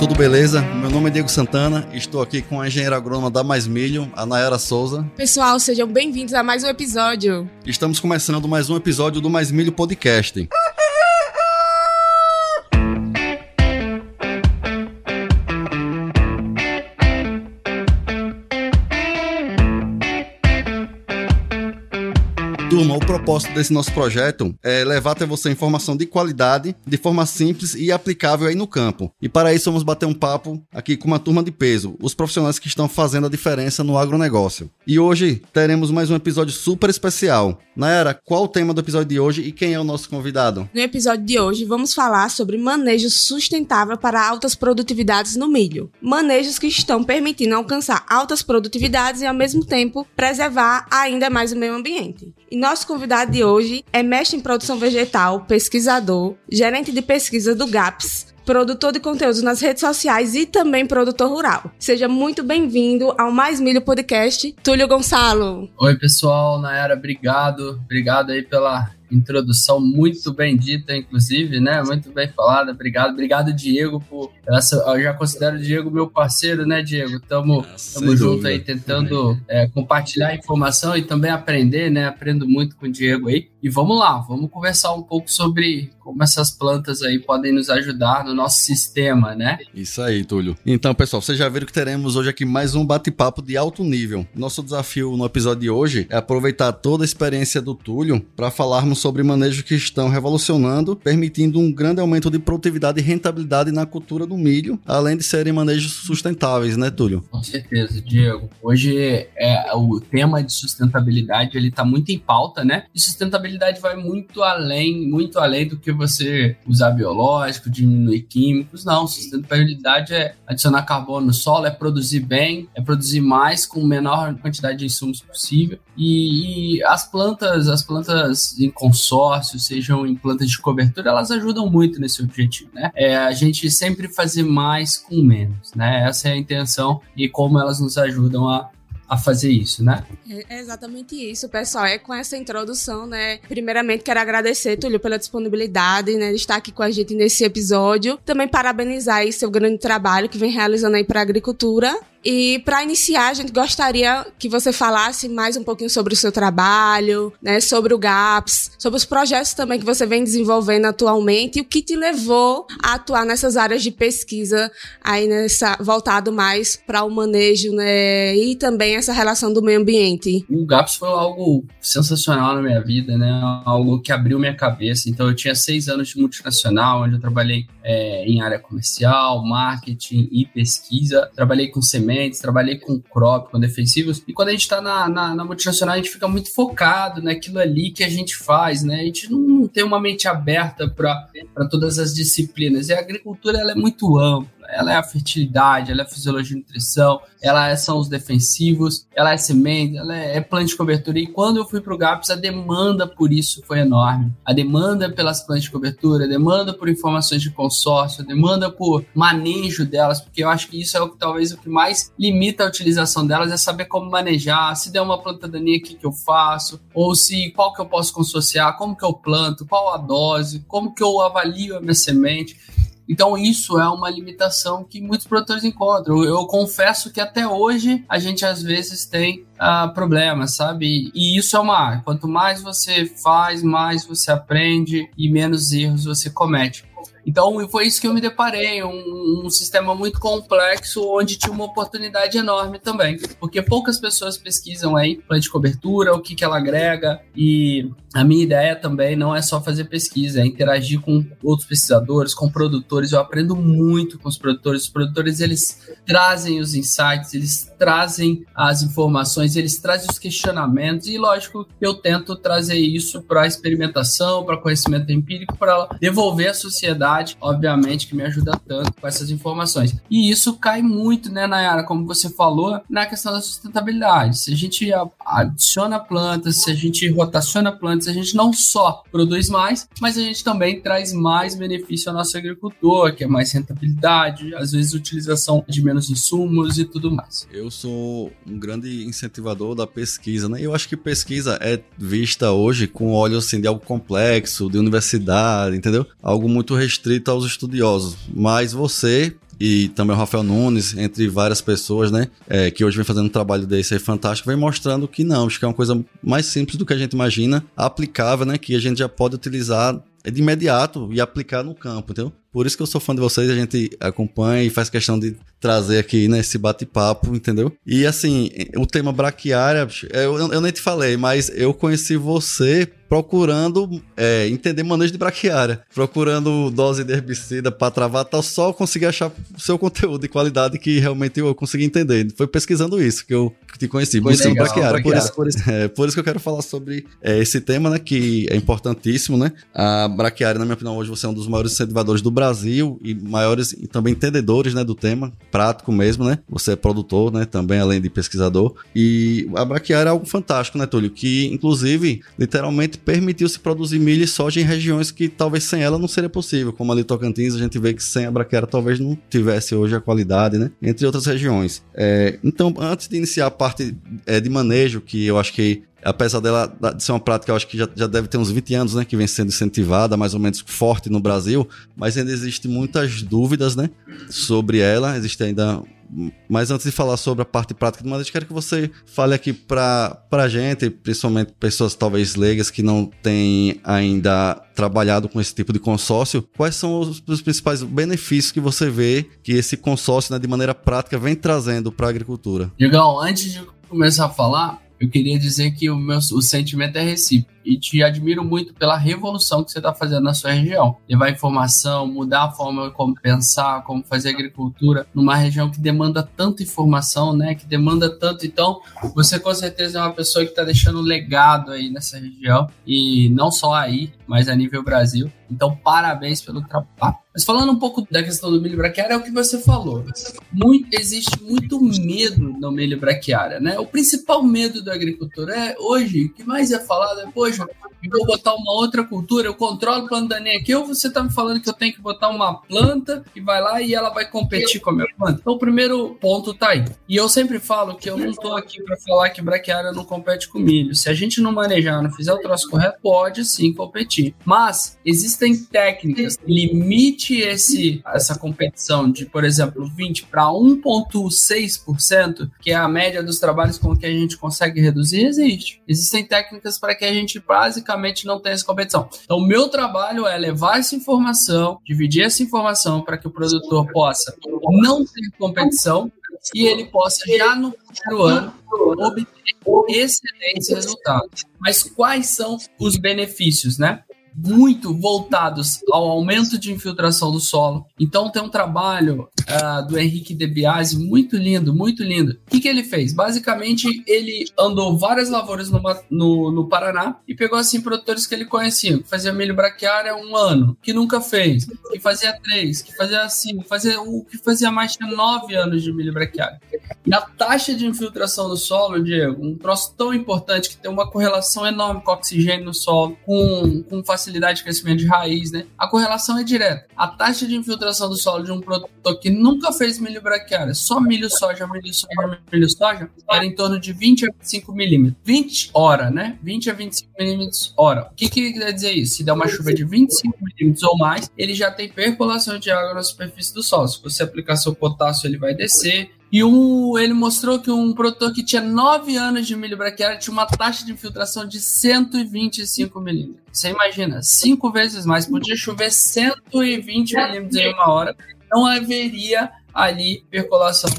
tudo beleza? Meu nome é Diego Santana, estou aqui com a engenheira agrônoma da Mais Milho, a Nayara Souza. Pessoal, sejam bem-vindos a mais um episódio. Estamos começando mais um episódio do Mais Milho Podcast. Propósito desse nosso projeto é levar até você informação de qualidade, de forma simples e aplicável aí no campo. E para isso vamos bater um papo aqui com uma turma de peso, os profissionais que estão fazendo a diferença no agronegócio. E hoje teremos mais um episódio super especial. Nayara, qual o tema do episódio de hoje e quem é o nosso convidado? No episódio de hoje vamos falar sobre manejo sustentável para altas produtividades no milho. Manejos que estão permitindo alcançar altas produtividades e ao mesmo tempo preservar ainda mais o meio ambiente. E nosso convidado de hoje é mestre em produção vegetal, pesquisador, gerente de pesquisa do GAPS, produtor de conteúdos nas redes sociais e também produtor rural. Seja muito bem-vindo ao Mais Milho Podcast, Túlio Gonçalo. Oi, pessoal, Nayara, obrigado. Obrigado aí pela introdução muito bem dita, inclusive, né? Muito bem falada. Obrigado, obrigado, Diego, por essa. Eu já considero o Diego meu parceiro, né, Diego? Tamo, ah, tamo junto aí tentando é, compartilhar informação e também aprender, né? Aprendo muito com o Diego aí. E vamos lá, vamos conversar um pouco sobre como essas plantas aí podem nos ajudar no nosso sistema, né? Isso aí, Túlio. Então, pessoal, vocês já viram que teremos hoje aqui mais um bate-papo de alto nível. Nosso desafio no episódio de hoje é aproveitar toda a experiência do Túlio para falarmos sobre manejos que estão revolucionando, permitindo um grande aumento de produtividade e rentabilidade na cultura do milho, além de serem manejos sustentáveis, né, Túlio? Com certeza, Diego. Hoje é, o tema de sustentabilidade ele está muito em pauta, né? E sustentabilidade vai muito além, muito além do que você usar biológico, diminuir químicos. Não, sustentabilidade é adicionar carbono no solo, é produzir bem, é produzir mais com menor quantidade de insumos possível. E, e as plantas, as plantas em consórcio, sejam em plantas de cobertura, elas ajudam muito nesse objetivo, né? É a gente sempre fazer mais com menos, né? Essa é a intenção e como elas nos ajudam a a fazer isso, né? É, é exatamente isso, pessoal. É com essa introdução, né? Primeiramente, quero agradecer, Túlio, pela disponibilidade, né, de estar aqui com a gente nesse episódio. Também parabenizar aí seu grande trabalho que vem realizando aí para a agricultura e para iniciar, a gente gostaria que você falasse mais um pouquinho sobre o seu trabalho, né, sobre o GAPS, sobre os projetos também que você vem desenvolvendo atualmente e o que te levou a atuar nessas áreas de pesquisa aí nessa voltado mais para o manejo, né, e também essa relação do meio ambiente. O GAPS foi algo sensacional na minha vida, né, algo que abriu minha cabeça. Então eu tinha seis anos de multinacional, onde eu trabalhei é, em área comercial, marketing e pesquisa. Trabalhei com sementes trabalhei com crop, com defensivos. E quando a gente está na, na, na, multinacional, a gente fica muito focado naquilo ali que a gente faz, né? A gente não, não tem uma mente aberta para todas as disciplinas. E a agricultura ela é muito ampla ela é a fertilidade, ela é a fisiologia e nutrição, ela é, são os defensivos, ela é semente, ela é, é planta de cobertura. E quando eu fui para o GAPS, a demanda por isso foi enorme. A demanda pelas plantas de cobertura, a demanda por informações de consórcio, a demanda por manejo delas, porque eu acho que isso é o que talvez o que mais limita a utilização delas é saber como manejar, se der uma planta daninha, o que, que eu faço, ou se qual que eu posso consorciar, como que eu planto, qual a dose, como que eu avalio a minha semente. Então, isso é uma limitação que muitos produtores encontram. Eu, confesso que até hoje a gente às vezes tem uh, problemas, sabe? E isso é uma. Quanto mais você faz, mais você aprende e menos erros você comete. Então foi isso que eu me deparei, um, um, sistema muito complexo onde tinha uma oportunidade enorme também, porque poucas pessoas pesquisam aí plano de cobertura, o que, que ela agrega e a minha ideia também não é só fazer pesquisa, é interagir com outros pesquisadores, com produtores. Eu aprendo muito com os produtores. Os produtores eles trazem os insights, eles trazem as informações, eles trazem os questionamentos e lógico eu tento trazer isso para experimentação, para conhecimento empírico, para devolver à sociedade, obviamente que me ajuda tanto com essas informações. E isso cai muito, né, Nayara, como você falou, na questão da sustentabilidade. Se a gente adiciona plantas, se a gente rotaciona plantas a gente não só produz mais, mas a gente também traz mais benefício ao nosso agricultor, que é mais rentabilidade, às vezes utilização de menos insumos e tudo mais. Eu sou um grande incentivador da pesquisa, né? Eu acho que pesquisa é vista hoje com olhos assim de algo complexo, de universidade, entendeu? Algo muito restrito restrito aos estudiosos, mas você e também o Rafael Nunes, entre várias pessoas, né, é, que hoje vem fazendo um trabalho desse aí fantástico, vem mostrando que não, acho que é uma coisa mais simples do que a gente imagina, aplicável, né, que a gente já pode utilizar de imediato e aplicar no campo, entendeu? Por isso que eu sou fã de vocês, a gente acompanha e faz questão de trazer aqui né, bate-papo, entendeu? E assim, o tema braquiária, eu, eu nem te falei, mas eu conheci você procurando é, entender manejo de braquiária, procurando dose de herbicida para travar tal, só consegui achar o seu conteúdo de qualidade que realmente eu consegui entender. Foi pesquisando isso que eu te conheci, conhecendo braquiária. Por isso, por, isso, é, por isso que eu quero falar sobre é, esse tema, né, que é importantíssimo, né? A braquiária, na minha opinião, hoje você é um dos maiores incentivadores do Brasil e maiores e também entendedores, né, do tema, prático mesmo, né? Você é produtor, né, também além de pesquisador. E a braquiária é algo fantástico, né, Túlio? Que inclusive, literalmente permitiu se produzir milho e soja em regiões que talvez sem ela não seria possível, como ali Tocantins, a gente vê que sem a braquiária talvez não tivesse hoje a qualidade, né? Entre outras regiões. É, então, antes de iniciar a parte é, de manejo, que eu acho que apesar dela de ser uma prática, eu acho que já, já deve ter uns 20 anos, né, que vem sendo incentivada, mais ou menos forte no Brasil, mas ainda existem muitas dúvidas, né, sobre ela, existe ainda mas antes de falar sobre a parte prática do manejo, quero que você fale aqui para a gente, principalmente pessoas talvez leigas que não têm ainda trabalhado com esse tipo de consórcio, quais são os, os principais benefícios que você vê que esse consórcio, né, de maneira prática, vem trazendo para a agricultura? Legal, antes de começar a falar, eu queria dizer que o meu o sentimento é recíproco e te admiro muito pela revolução que você está fazendo na sua região. Levar informação, mudar a forma como pensar, como fazer agricultura numa região que demanda tanta informação, né? Que demanda tanto. Então, você com certeza é uma pessoa que está deixando um legado aí nessa região e não só aí, mas a nível Brasil. Então, parabéns pelo trabalho. Mas falando um pouco da questão do milho braquiária, é o que você falou. Muito, existe muito medo no milho braquiária, né? O principal medo do agricultor é hoje, o que mais é falado é, poxa, eu vou botar uma outra cultura, eu controlo o plano daninho aqui, ou você tá me falando que eu tenho que botar uma planta que vai lá e ela vai competir com a minha planta? Então, o primeiro ponto tá aí. E eu sempre falo que eu não tô aqui para falar que braquiária não compete com milho. Se a gente não manejar, não fizer o troço correto, pode sim competir. Mas existem técnicas que limite esse, essa competição de, por exemplo, 20 para 1,6%, que é a média dos trabalhos com que a gente consegue reduzir, existe. Existem técnicas para que a gente basicamente não tenha essa competição. Então, o meu trabalho é levar essa informação, dividir essa informação para que o produtor possa não ter competição e ele possa já no primeiro ano obter excelentes resultados. Mas quais são os benefícios, né? Muito voltados ao aumento de infiltração do solo. Então tem um trabalho uh, do Henrique De Biasi muito lindo, muito lindo. O que, que ele fez? Basicamente, ele andou várias lavouras no, no, no, Paraná e pegou assim produtores que ele conhecia, que fazia milho braquiária um ano, que nunca fez, que fazia três, que fazia assim, fazia o que fazia mais de nove anos de milho braquiária. E a taxa de infiltração do solo, Diego, um troço tão importante que tem uma correlação enorme com o oxigênio no solo, com, com facilidade facilidade de crescimento de raiz, né? A correlação é direta. A taxa de infiltração do solo de um produtor que nunca fez milho braquiária, só milho soja, milho soja, milho soja, era em torno de 20 a 25 milímetros. 20 hora, né? 20 a 25 milímetros hora. O que, que quer dizer isso? Se der uma chuva de 25 milímetros ou mais, ele já tem percolação de água na superfície do solo. Se você aplicar seu potássio, ele vai descer e um, ele mostrou que um produtor que tinha 9 anos de milho braquiária tinha uma taxa de infiltração de 125 milímetros. Você imagina, cinco vezes mais. Podia chover 120 milímetros em uma hora. Não haveria ali percolação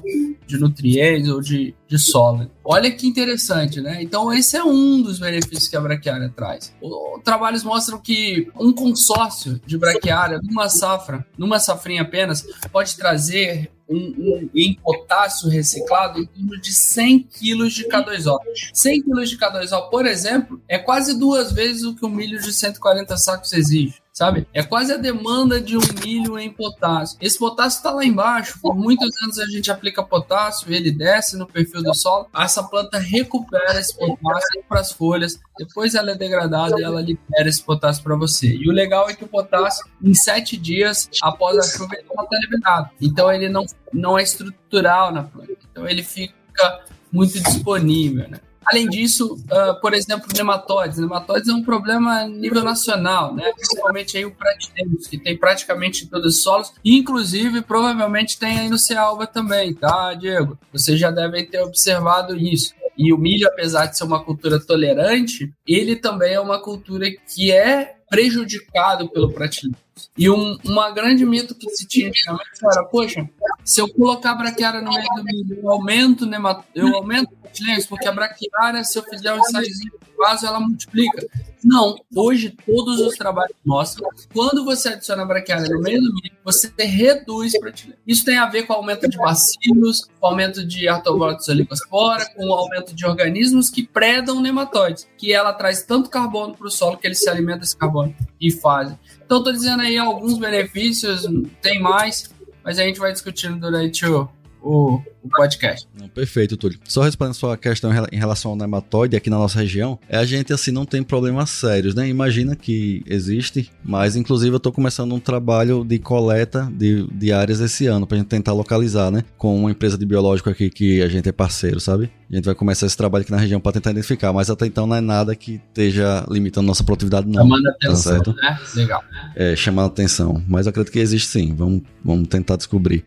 de nutrientes ou de, de solo. Olha que interessante, né? Então, esse é um dos benefícios que a braquiária traz. O, trabalhos mostram que um consórcio de braquiária numa safra, numa safrinha apenas, pode trazer um, um, em potássio reciclado em torno de 100 quilos de K2O. 100 quilos de K2O, por exemplo, é quase duas vezes o que um milho de 140 sacos exige sabe? É quase a demanda de um milho em potássio. Esse potássio está lá embaixo. Por muitos anos a gente aplica potássio, ele desce no perfil do solo. Essa planta recupera esse potássio para as folhas. Depois ela é degradada e ela libera esse potássio para você. E o legal é que o potássio, em sete dias após a chuva, ele está liberado. Então ele não, não é estrutural na planta. Então ele fica muito disponível, né? Além disso, uh, por exemplo, nematóides. Nematóides é um problema a nível nacional, né? principalmente aí o pratinemos, que tem praticamente em todos os solos, inclusive provavelmente tem aí no Cealba também, tá, Diego? Vocês já devem ter observado isso. E o milho, apesar de ser uma cultura tolerante, ele também é uma cultura que é prejudicado pelo pratinho. E um, uma grande mito que se tinha antigamente era, poxa, se eu colocar a braquiária no meio do milho, eu aumento, nemat... eu aumento o porque a braquiária, se eu fizer um ensaizinho de vaso, ela multiplica. Não, hoje todos os trabalhos mostram quando você adiciona a braquiária no meio do milho, você reduz pratilheiros. Isso tem a ver com o aumento de bacilos, com o aumento de artobotos oligospora, com o aumento de organismos que predam nematóides, que ela traz tanto carbono para o solo que ele se alimenta desse carbono e fazem. Então, estou dizendo aí alguns benefícios, tem mais, mas a gente vai discutindo durante o, o, o podcast. Não, perfeito, Túlio. Só respondendo a sua questão em relação ao nematóide aqui na nossa região, é a gente assim não tem problemas sérios, né? Imagina que existe, mas inclusive eu estou começando um trabalho de coleta de, de áreas esse ano para a gente tentar localizar, né? Com uma empresa de biológico aqui que a gente é parceiro, sabe? A gente vai começar esse trabalho aqui na região para tentar identificar, mas até então não é nada que esteja limitando nossa produtividade, não. Chamando tá atenção, certo? né? Legal. É, chamando atenção. Mas eu acredito que existe sim. Vamos, vamos tentar descobrir.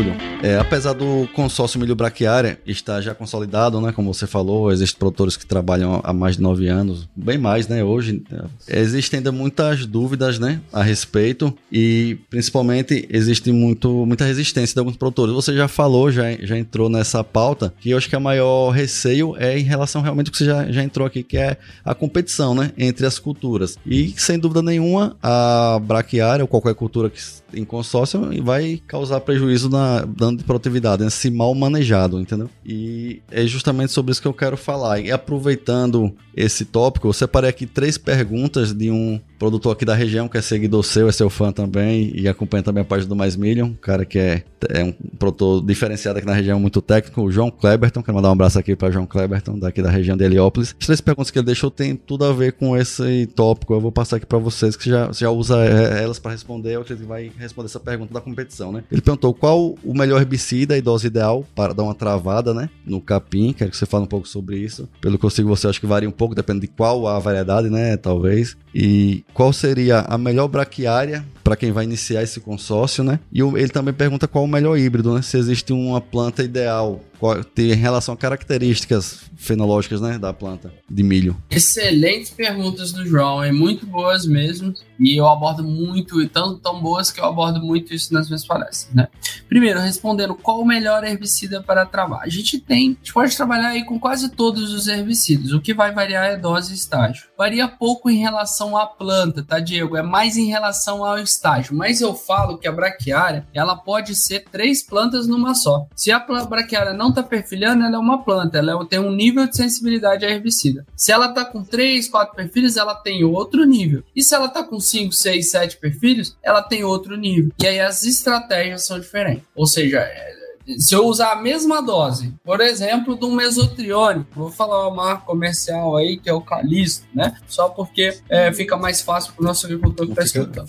Túlio, é, apesar do consórcio milho braquiária estar já consolidado, né, como você falou, existem produtores que trabalham há mais de nove anos, bem mais, né, hoje, é, existem ainda muitas dúvidas, né, a respeito e principalmente existe muito, muita resistência de alguns produtores. Você já falou, já, já entrou nessa pauta, que eu acho que a maior receio é em relação realmente ao que você já, já entrou aqui, que é a competição, né, entre as culturas. E sem dúvida nenhuma, a braquiária ou qualquer cultura que em consórcio vai causar prejuízo na dano de produtividade, né? se mal manejado, entendeu? E é justamente sobre isso que eu quero falar. E aproveitando esse tópico, eu separei aqui três perguntas de um produtor aqui da região que é seguidor seu, é seu fã também e acompanha também a página do Mais Million, cara que é, é um produtor diferenciado aqui na região, muito técnico, o João Kleberton, quero mandar um abraço aqui para João Kleberton, daqui da região de Heliópolis. As três perguntas que ele deixou tem tudo a ver com esse tópico, eu vou passar aqui para vocês que já, já usa é, elas para responder, eu acredito que vai responder essa pergunta da competição, né? Ele perguntou qual o melhor herbicida e dose ideal para dar uma travada, né, no capim, quero que você fale um pouco sobre isso. Pelo que eu sigo você, acho que varia um pouco, depende de qual a variedade, né, talvez. E qual seria a melhor braquiária para quem vai iniciar esse consórcio, né? E ele também pergunta qual o melhor híbrido, né? Se existe uma planta ideal em relação a características fenológicas né, da planta de milho? Excelentes perguntas do João, é muito boas mesmo. E eu abordo muito, e tão, tão boas que eu abordo muito isso nas minhas palestras. Né? Primeiro, respondendo qual o melhor herbicida para travar. A gente tem, a gente pode trabalhar aí com quase todos os herbicidas. O que vai variar é dose e estágio. Varia pouco em relação à planta, tá, Diego? É mais em relação ao estágio. Mas eu falo que a braquiária, ela pode ser três plantas numa só. Se a braquiária não está perfilhando, ela é uma planta, ela tem um nível de sensibilidade a herbicida. Se ela está com 3, 4 perfilhos, ela tem outro nível. E se ela está com 5, 6, 7 perfilhos, ela tem outro nível. E aí as estratégias são diferentes. Ou seja, é, se eu usar a mesma dose, por exemplo, um mesotrione, vou falar uma marca comercial aí que é o Calisto, né? Só porque é, fica mais fácil para o nosso agricultor que está escutando.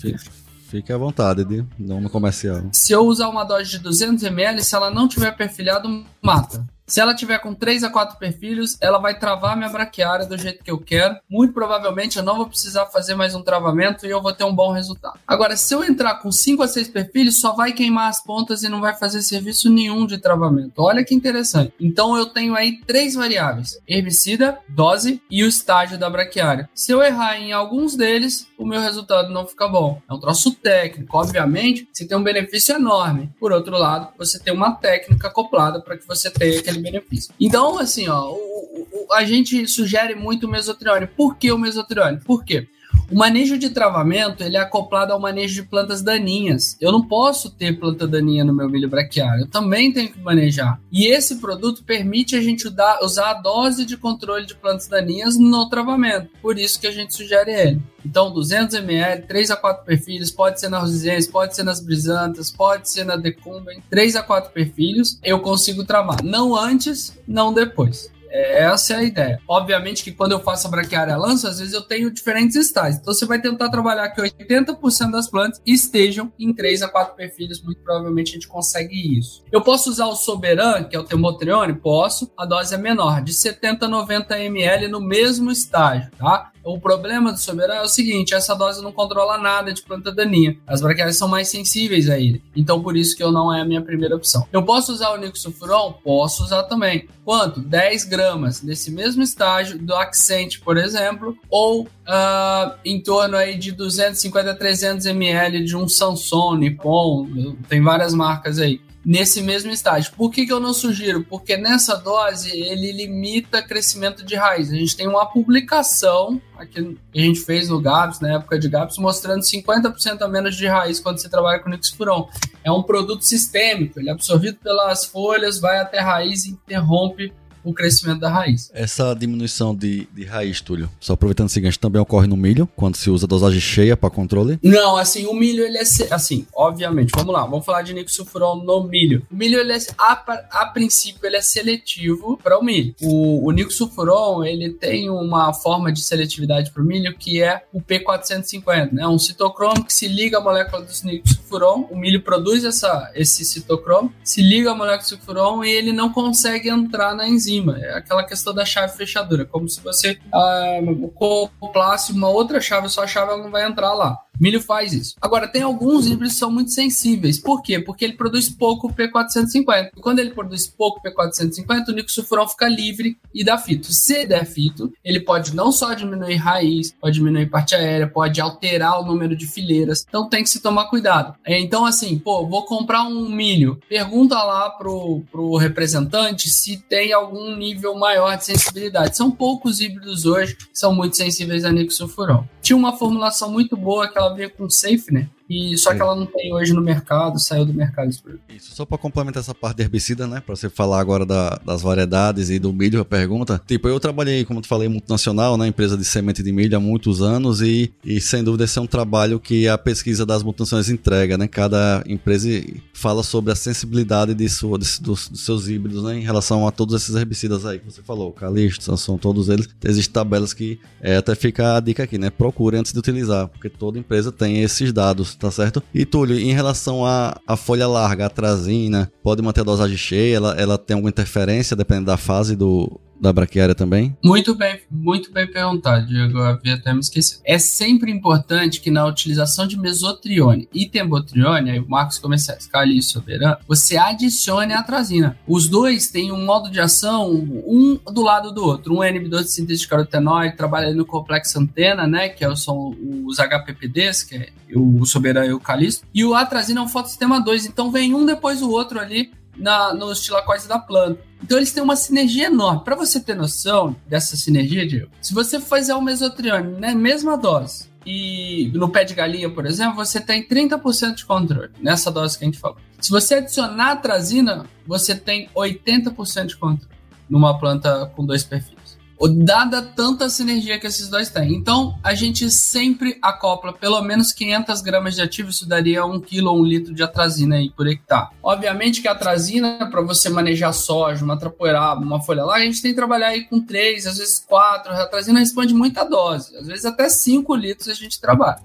Fique à vontade de no comercial. Se eu usar uma dose de 200 ml, se ela não tiver perfilhado, mata. Se ela tiver com 3 a 4 perfilhos, ela vai travar minha braquiária do jeito que eu quero. Muito provavelmente eu não vou precisar fazer mais um travamento e eu vou ter um bom resultado. Agora, se eu entrar com 5 a 6 perfilhos, só vai queimar as pontas e não vai fazer serviço nenhum de travamento. Olha que interessante. Então eu tenho aí três variáveis: herbicida, dose e o estágio da braquiária. Se eu errar em alguns deles, o meu resultado não fica bom. É um troço técnico. Obviamente, você tem um benefício enorme. Por outro lado, você tem uma técnica acoplada para que você tenha aquele benefício. Então, assim, ó, o, o, a gente sugere muito o mesotrione. Por que o mesotrione? Por quê? O manejo de travamento ele é acoplado ao manejo de plantas daninhas. Eu não posso ter planta daninha no meu milho braquiário, eu também tenho que manejar. E esse produto permite a gente usar a dose de controle de plantas daninhas no travamento. Por isso que a gente sugere ele. Então, 200 ml, 3 a 4 perfilhos, pode ser na rosizense, pode ser nas brisantas, pode ser na decumben, 3 a 4 perfilhos, eu consigo travar. Não antes, não depois É, essa é a ideia. Obviamente que quando eu faço a braquiária lança, às vezes eu tenho diferentes estágios. Então você vai tentar trabalhar que 80% das plantas estejam em 3 a 4 perfis. Muito provavelmente a gente consegue isso. Eu posso usar o Soberan, que é o Temotrione? Posso. A dose é menor, de 70 a 90 ml no mesmo estágio, tá? O problema do Soberan é o seguinte: essa dose não controla nada de planta daninha. As braquiárias são mais sensíveis a ele. Então, por isso que eu não é a minha primeira opção. Eu posso usar o Nicosulfuron? Posso usar também. Quanto? 10 gramas nesse mesmo estágio do Accent, por exemplo, ou uh, em torno aí de 250 a 300 ml de um Samsung, Nippon, tem várias marcas aí nesse mesmo estágio. Por que, que eu não sugiro? Porque nessa dose ele limita crescimento de raiz. A gente tem uma publicação aqui que a gente fez no GAPS, na época de GAPS, mostrando 50% a menos de raiz quando você trabalha com Nixfuron. É um produto sistêmico, ele é absorvido pelas folhas, vai até a raiz e interrompe o crescimento da raiz. Essa diminuição de, de raiz, Túlio, só aproveitando o seguinte, também ocorre no milho, quando se usa dosagem cheia para controle? Não, assim, o milho, ele é, assim, obviamente, vamos lá, vamos falar de nicosulfuron no milho. O milho, ele é, a, a princípio, ele é seletivo para o milho. O, o nicosulfuron, ele tem uma forma de seletividade para o milho que é o P450, né? Um citocromo que se liga à molécula do nicosulfuron, o milho produz essa, esse citocromo, se liga à molécula do sulfuron e ele não consegue entrar na enzima cima. É aquela questão da chave fechadura, como se você ah, acoplasse uma outra chave, sua chave não vai entrar lá. Milho faz isso. Agora, tem alguns híbridos que são muito sensíveis. Por quê? Porque ele produz pouco P450. Quando ele produz pouco P450, o nicosulfuron fica livre e dá fito. Se der fito, ele pode não só diminuir raiz, pode diminuir parte aérea, pode alterar o número de fileiras. Então tem que se tomar cuidado. É, então, assim, pô, vou comprar um milho. Pergunta lá pro, pro representante se tem algum nível maior de sensibilidade. São poucos híbridos hoje que são muito sensíveis a nicosulfuron. Tinha uma formulação muito boa que ela veio com safe, né? E só que ela não tem hoje no mercado, saiu do mercado Isso, só para complementar essa parte de herbicida, né? Para você falar agora da, das variedades e do milho, a pergunta. Tipo, eu trabalhei, como tu falei, multinacional, né? Empresa de semente de milho há muitos anos e, e sem dúvida esse é um trabalho que a pesquisa das multinacionais entrega, né? Cada empresa fala sobre a sensibilidade de sua, de, dos, dos, seus híbridos, né? Em relação a todos esses herbicidas aí que você falou, Calixto, Sanson, todos eles. Existem tabelas que é, até fica a dica aqui, né? Procure antes de utilizar, porque toda empresa tem esses dados tá certo? E Túlio, em relação à, à folha larga, a trazina, pode manter a dosagem cheia? Ela, ela tem alguma interferência dependendo da fase do, da braquiária também? Muito bem, muito bem perguntado, Diego. Eu havia até me esquecido. É sempre importante que na utilização de mesotrione e tembotrione, aí o Marcos começa a escalar ali soberano, você adicione a atrazina. Os dois têm um modo de ação, um do lado do outro. Um é inibidor de síntese de carotenoide, trabalha no complexo antena, né, que é são os HPPDs, que é o soberano e o calisto, e o atrazina é um fotossistema 2, então vem um depois do outro ali na, nos tilacóides da planta. Então eles têm uma sinergia enorme. Para você ter noção dessa sinergia, Diego, se você fizer o mesotrione na né, mesma dose e no pé de galinha, por exemplo, você tem 30% de controle nessa dose que a gente falou. Se você adicionar atrazina, você tem 80% de controle numa planta com dois perfis dada tanta sinergia que esses dois têm. Então, a gente sempre acopla pelo menos 500 gramas de ativo, isso daria 1 kg ou 1 litro de atrazina aí por hectare. Obviamente que a atrazina, para você manejar soja, uma trapoeraba, uma folha lá, a gente tem que trabalhar aí com 3, às vezes 4. A atrazina responde muita dose, às vezes até 5 litros a gente trabalha.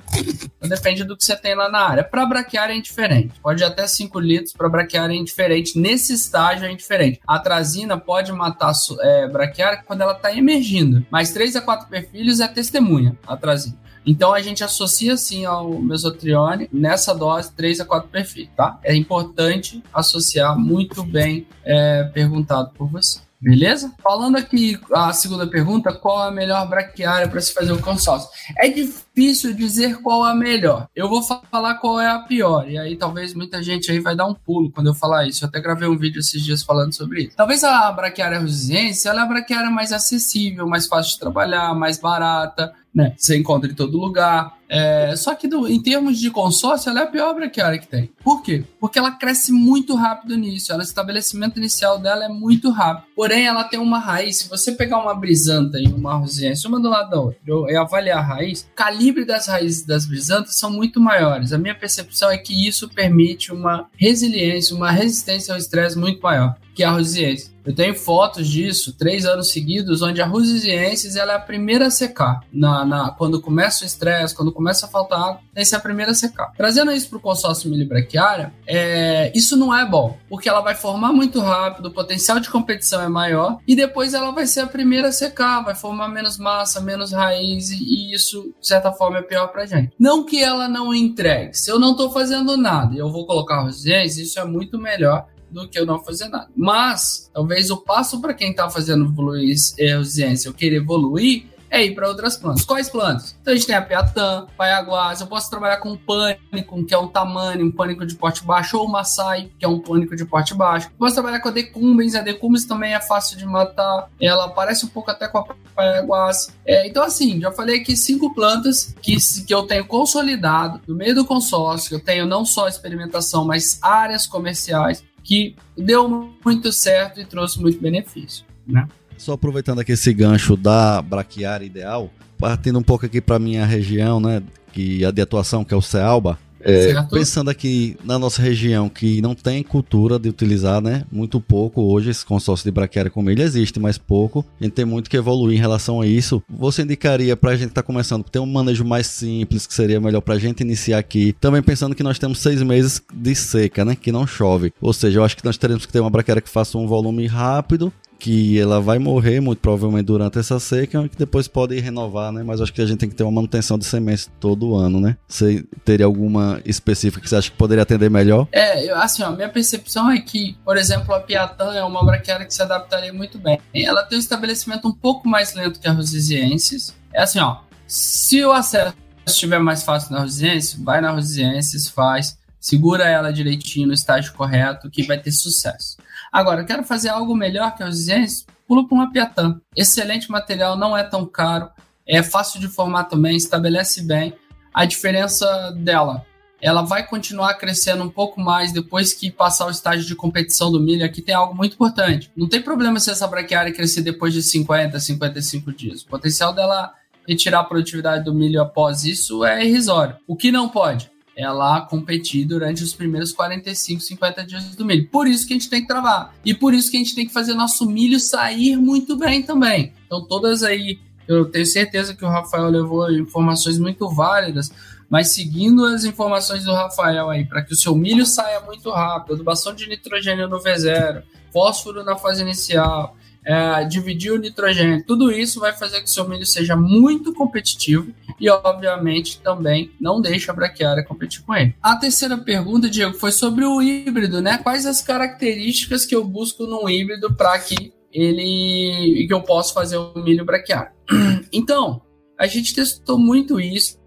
Então, depende do que você tem lá na área. Para braquiária é indiferente, pode até 5 litros, para braquiária é indiferente. Nesse estágio é indiferente. A atrazina pode matar é, braquiária quando ela está emergindo. Mas 3 a 4 perfilhos é testemunha, atrasinho. Então a gente associa sim ao mesotrione nessa dose 3 a 4 perfis, tá? É importante associar muito bem é, perguntado por você. Beleza? Falando aqui a segunda pergunta, qual é a melhor braquiária para se fazer o consórcio? É difícil dizer qual é a melhor. Eu vou falar qual é a pior. E aí talvez muita gente aí vai dar um pulo quando eu falar isso. Eu até gravei um vídeo esses dias falando sobre isso. Talvez a braquiária rosiense, ela é a braquiária mais acessível, mais fácil de trabalhar, mais barata, né? Você encontra em todo lugar. É, só que do, em termos de consórcio, ela é a pior braquiária que tem. Por quê? Porque ela cresce muito rápido nisso. O estabelecimento inicial dela é muito rápido. Porém, ela tem uma raiz. Se você pegar uma brisanta e uma rosiense, uma do lado da outra, e avaliar a raiz, o calibre das raízes das brisantas são muito maiores. A minha percepção é que isso permite uma resiliência, uma resistência ao estresse muito maior que a Rosiense. Eu tenho fotos disso, três anos seguidos, onde a Rosiensis ela é a primeira a secar. Na, na, quando começa o estresse, quando começa a faltar água, essa é a primeira a secar. Trazendo isso para o consórcio milibraquiária, é, isso não é bom, porque ela vai formar muito rápido, o potencial de competição é maior, e depois ela vai ser a primeira a secar, vai formar menos massa, menos raiz, e isso, de certa forma, é pior para gente. Não que ela não entregue. Se eu não estou fazendo nada e eu vou colocar Rosiensis, isso é muito melhor do que eu não fazer nada. Mas, talvez o passo para quem está fazendo evoluir resiliência, eu querer evoluir, é ir para outras plantas. Quais plantas? Então a gente tem a piatã, paiaguás, eu posso trabalhar com pânico, que é um tamanho, um pânico de porte baixo, ou o maçai, que é um pânico de porte baixo. Eu posso trabalhar com a decumbens, a decumbens também é fácil de matar, ela parece um pouco até com a paiaguás. É, então assim, já falei aqui cinco plantas que, que eu tenho consolidado no meio do consórcio, eu tenho não só experimentação, mas áreas comerciais, que deu muito certo e trouxe muito benefício, né? Só aproveitando aqui esse gancho da braquiária ideal, partindo um pouco aqui para minha região, né, que a de atuação que é o Cealba, é, pensando aqui na nossa região que não tem cultura de utilizar, né? Muito pouco hoje esse consórcio de braquiária com milho existe, mas pouco. A gente tem muito que evoluir em relação a isso. Você indicaria para a gente estar tá começando ter um manejo mais simples que seria melhor para a gente iniciar aqui? Também pensando que nós temos seis meses de seca, né? Que não chove. Ou seja, eu acho que nós teremos que ter uma braquiária que faça um volume rápido que ela vai morrer muito provavelmente durante essa seca e que depois pode renovar, né? Mas acho que a gente tem que ter uma manutenção de sementes todo ano, né? Você teria alguma específica que você acha que poderia atender melhor? É, assim, ó, minha percepção é que, por exemplo, a Piatã é uma braquiária que se adaptaria muito bem. Ela tem um estabelecimento um pouco mais lento que a Rosiziensis. É assim, ó, se o acesso estiver mais fácil na Rosiziensis, vai na Rosiziensis, faz, segura ela direitinho no estágio correto que vai ter sucesso. Agora, quero fazer algo melhor que os Zens, pulo para uma Piatã. Excelente material, não é tão caro, é fácil de formar também, estabelece bem. A diferença dela, ela vai continuar crescendo um pouco mais depois que passar o estágio de competição do milho. Aqui tem algo muito importante. Não tem problema se essa braquiária crescer depois de 50, 55 dias. O potencial dela retirar a produtividade do milho após isso é irrisório. O que não pode? Ela competir durante os primeiros 45, 50 dias do milho. Por isso que a gente tem que travar. E por isso que a gente tem que fazer nosso milho sair muito bem também. Então, todas aí, eu tenho certeza que o Rafael levou informações muito válidas, mas seguindo as informações do Rafael aí, para que o seu milho saia muito rápido, adubação de nitrogênio no V0, fósforo na fase inicial, é, dividir o nitrogênio, tudo isso vai fazer que seu milho seja muito competitivo e, obviamente, também não deixa a braquiária competir com ele. A terceira pergunta, Diego, foi sobre o híbrido, né? Quais as características que eu busco num híbrido para que ele que eu possa fazer o milho braquiário? Então, a gente testou muito isso.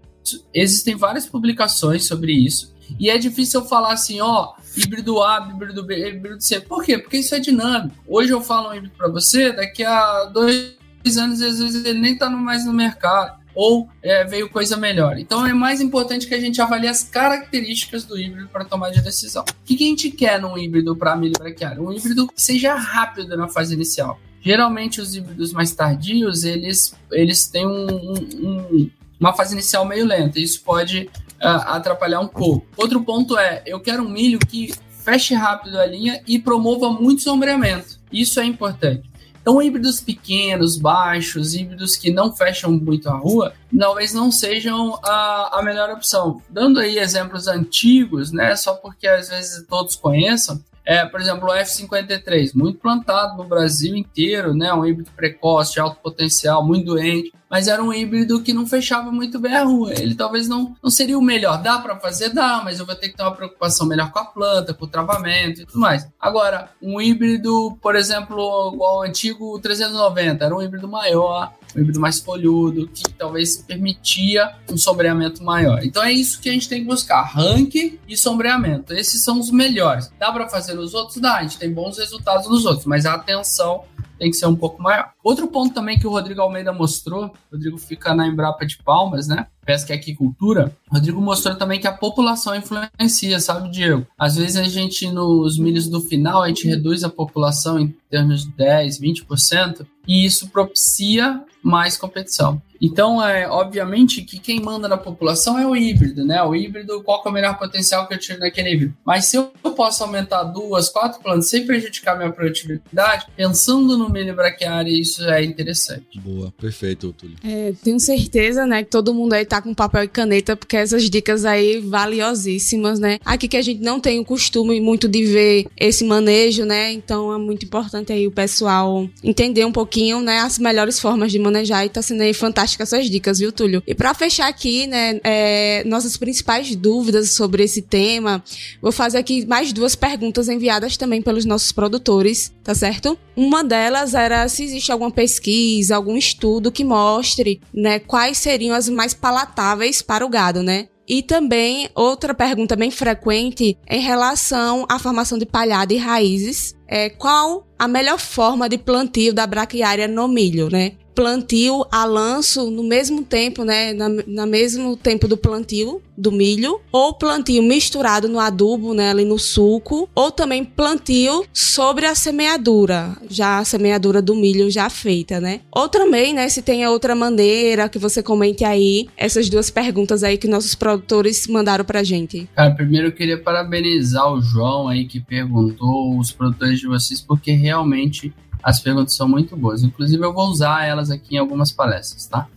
Existem várias publicações sobre isso. E é difícil eu falar assim, ó, híbrido A, híbrido B, híbrido C. Por quê? Porque isso é dinâmico. Hoje eu falo um híbrido para você, daqui a dois anos, às vezes, ele nem está mais no mercado. Ou é, veio coisa melhor. Então é mais importante que a gente avalie as características do híbrido para tomar de decisão. O que, que a gente quer num híbrido para milho braquiário? Um híbrido que seja rápido na fase inicial. Geralmente os híbridos mais tardios, eles, eles têm um, um, uma fase inicial meio lenta. Isso pode atrapalhar um pouco. Outro ponto é, eu quero um milho que feche rápido a linha e promova muito sombreamento. Isso é importante. Então, híbridos pequenos, baixos, híbridos que não fecham muito a rua, talvez não sejam a, a melhor opção. Dando aí exemplos antigos, né, só porque às vezes todos conheçam, é, por exemplo, o F53, muito plantado no Brasil inteiro, né? Um híbrido precoce, de alto potencial, muito doente, mas era um híbrido que não fechava muito bem a rua. Ele talvez não, não seria o melhor. Dá para fazer? Dá, mas eu vou ter que ter uma preocupação melhor com a planta, com o travamento e tudo mais. Agora, um híbrido, por exemplo, igual o antigo 390, era um híbrido maior, um híbrido mais folhudo, que talvez permitia um sombreamento maior. Então é isso que a gente tem que buscar: arranque e sombreamento. Esses são os melhores. Dá para fazer nos outros? Dá, a gente tem bons resultados nos outros, mas a atenção tem que ser um pouco maior. Outro ponto também que o Rodrigo Almeida mostrou, o Rodrigo fica na Embrapa de Palmas, né? Pesca e Aquicultura. Rodrigo mostrou também que a população influencia, sabe, Diego? Às vezes a gente, nos milhos do final, a gente reduz a população em termos de 10, 20%, e isso propicia mais competição. Então, é obviamente que quem manda na população é o híbrido, né? O híbrido, qual é o melhor potencial que eu tiro naquele híbrido? Mas se eu posso aumentar duas, quatro plantas sem prejudicar minha produtividade, pensando no milho braquiário, isso é interessante. Boa, perfeito, Túlio. É, tenho certeza, né, que todo mundo aí tá com papel e caneta, porque essas dicas aí valiosíssimas, né? Aqui que a gente não tem o costume muito de ver esse manejo, né? Então é muito importante aí o pessoal entender um pouquinho, né, as melhores formas de manejar e tá sendo aí fantástico fantásticas suas dicas, viu, Túlio? E para fechar aqui, né, é, nossas principais dúvidas sobre esse tema, vou fazer aqui mais duas perguntas enviadas também pelos nossos produtores, tá certo? Uma delas era se existe alguma pesquisa, algum estudo que mostre, né, quais seriam as mais palatáveis para o gado, né? E também outra pergunta bem frequente em relação à formação de palhada e raízes, é qual a melhor forma de plantio da braquiária no milho, né? Plantio a lanço no mesmo tempo, né, na, na mesmo tempo do plantio do milho, ou plantio misturado no adubo, né, ali no suco, ou também plantio sobre a semeadura, já a semeadura do milho já feita, né? Ou também, né, se tem outra maneira que você comente aí, essas duas perguntas aí que nossos produtores mandaram pra gente. Cara, primeiro eu queria parabenizar o João aí que perguntou, os produtores de vocês, porque realmente as perguntas são muito boas. Inclusive, eu vou usar elas aqui em algumas palestras, tá?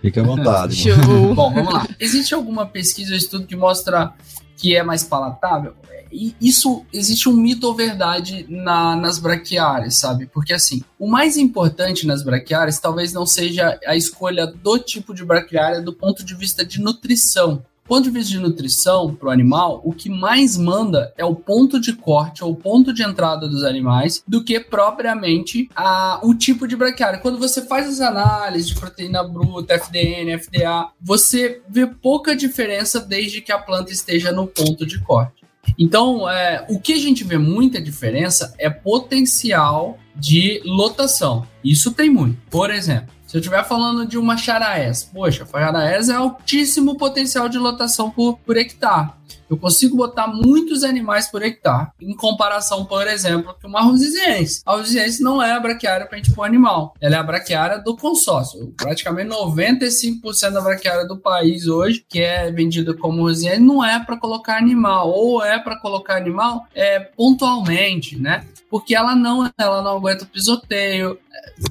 Fique à vontade. Show. Bom, vamos lá. Existe alguma pesquisa ou estudo que mostra que é mais palatável? E isso existe um mito ou verdade na, nas braquiárias, sabe? Porque assim, o mais importante nas braquiárias talvez não seja a escolha do tipo de braquiária do ponto de vista de nutrição, ponto de vista de nutrição para o animal, o que mais manda é o ponto de corte ou o ponto de entrada dos animais do que propriamente a, o tipo de braquiária. Quando você faz as análises de proteína bruta, FDN, FDA, você vê pouca diferença desde que a planta esteja no ponto de corte. Então, é, o que a gente vê muita diferença é potencial de lotação. Isso tem muito. Por exemplo, se eu estiver falando de uma charaés, poxa, a charaés é altíssimo potencial de lotação por, por hectare. Eu consigo botar muitos animais por hectare, em comparação, por exemplo, com uma rosiziense. A rosiziense não é a braquiária para a gente pôr animal, ela é a braquiária do consórcio. Praticamente 95% da braquiária do país hoje, que é vendida como rosiziense, não é para colocar animal, ou é para colocar animal é, pontualmente, né? Porque ela não, ela não aguenta o pisoteio,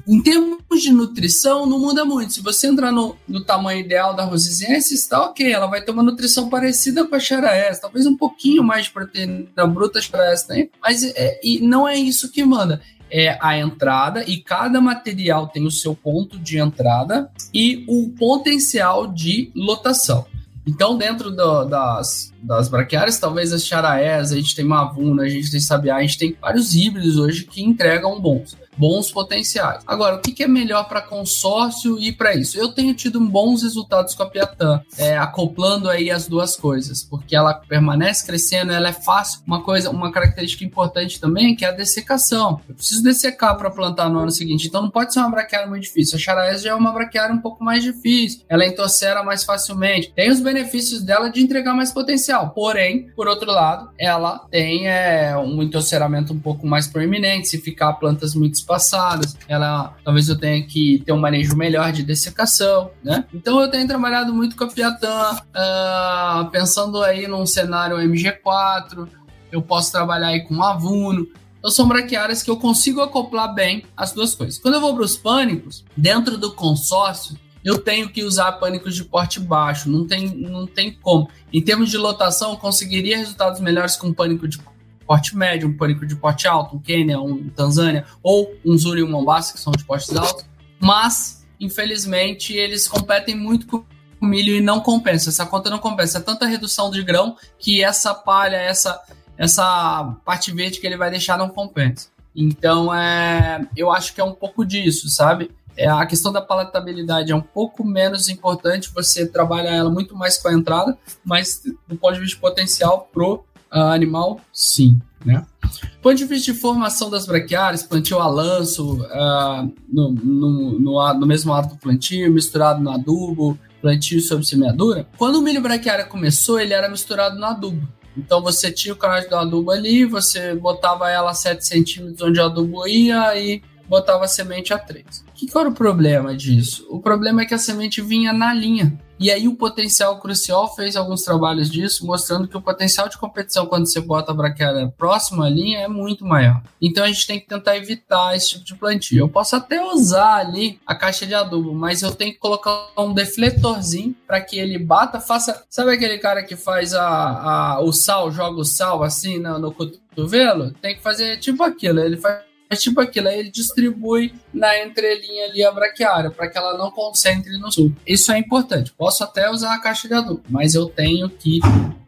em termos de nutrição, não muda muito. Se você entrar no, no tamanho ideal da rosiziense, está ok. Ela vai ter uma nutrição parecida com a xaraés, talvez um pouquinho mais de proteína bruta xaraés tem, mas é, e não é isso que manda. É a entrada e cada material tem o seu ponto de entrada e o potencial de lotação. Então, dentro do, das, das braquiárias, talvez as charaés, a gente tem mavuna, a gente tem sabiá, a gente tem vários híbridos hoje que entregam bons bons potenciais. Agora, o que, é melhor para consórcio e para isso? Eu tenho tido bons resultados com a Piatã, é, acoplando aí as duas coisas, porque ela permanece crescendo, ela é fácil. Uma coisa, uma característica importante também é que é a dessecação. Eu preciso dessecar para plantar no ano seguinte, então não pode ser uma braquiária muito difícil. A Charaes já é uma braquiária um pouco mais difícil, ela entorcera mais facilmente. Tem os benefícios dela de entregar mais potencial, porém, por outro lado, ela tem é, um entorceramento um pouco mais proeminente, se ficar plantas muito passadas, ela talvez eu tenha que ter um manejo melhor de dessecação, né? Então eu tenho trabalhado muito com a Piatã, uh, pensando aí num cenário MG4, eu posso trabalhar aí com Avuno, então são braquiárias que eu consigo acoplar bem as duas coisas. Quando eu vou para os pânicos, dentro do consórcio, eu tenho que usar pânicos de porte baixo, não tem, não tem como. Em termos de lotação, eu conseguiria resultados melhores com pânico de porte médio, um pânico de porte alto, um Quênia, um Tanzânia, ou um Zuri e um Mombasa, que são de portes altos, mas, infelizmente, eles competem muito com o milho e não compensa. Essa conta não compensa. É tanta redução de grão que essa palha, essa, essa parte verde que ele vai deixar não compensa. Então, é, eu acho que é um pouco disso, sabe? É, a questão da palatabilidade é um pouco menos importante, você trabalha ela muito mais com a entrada, mas do ponto de vista de potencial pro uh, animal, sim. Né? Do ponto de vista de formação das braquiárias, plantio a lanço, uh, no, no, no, no, mesmo ato do plantio, misturado no adubo, plantio sob semeadura. Quando o milho braquiária começou, ele era misturado no adubo. Então você tinha o canal do adubo ali, você botava ela a 7 centímetros onde o adubo ia e botava a semente a 3. O que, que era o problema disso? O problema é que a semente vinha na linha. E aí o potencial crucial fez alguns trabalhos disso, mostrando que o potencial de competição quando você bota a braquiária próxima linha é muito maior. Então a gente tem que tentar evitar esse tipo de plantio. Eu posso até usar ali a caixa de adubo, mas eu tenho que colocar um defletorzinho para que ele bata, faça. Sabe aquele cara que faz a, a o sal, joga o sal assim no, no cotovelo? Tem que fazer tipo aquilo. Ele faz é tipo aquilo, aí ele distribui na entrelinha ali a braquiária, para que ela não concentre no sul. Isso é importante. Posso até usar a caixa de adubo, mas eu tenho que,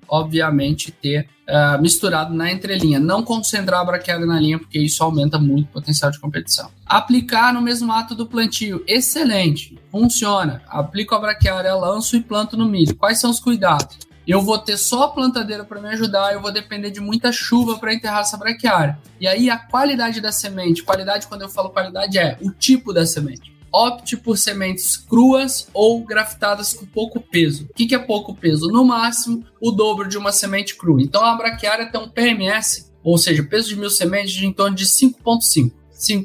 obviamente, ter uh, misturado na entrelinha. Não concentrar a braquiária na linha, porque isso aumenta muito o potencial de competição. Aplicar no mesmo ato do plantio. Excelente. Funciona. Aplico a braquiária, lanço e planto no milho. Quais são os cuidados? Eu vou ter só a plantadeira para me ajudar, eu vou depender de muita chuva para enterrar essa braquiária. E aí a qualidade da semente, qualidade quando eu falo qualidade é o tipo da semente. Opte por sementes cruas ou grafitadas com pouco peso. O que, que é pouco peso? No máximo, o dobro de uma semente crua. Então a braquiária tem um PMS, ou seja, peso de mil sementes de em torno de 5,5.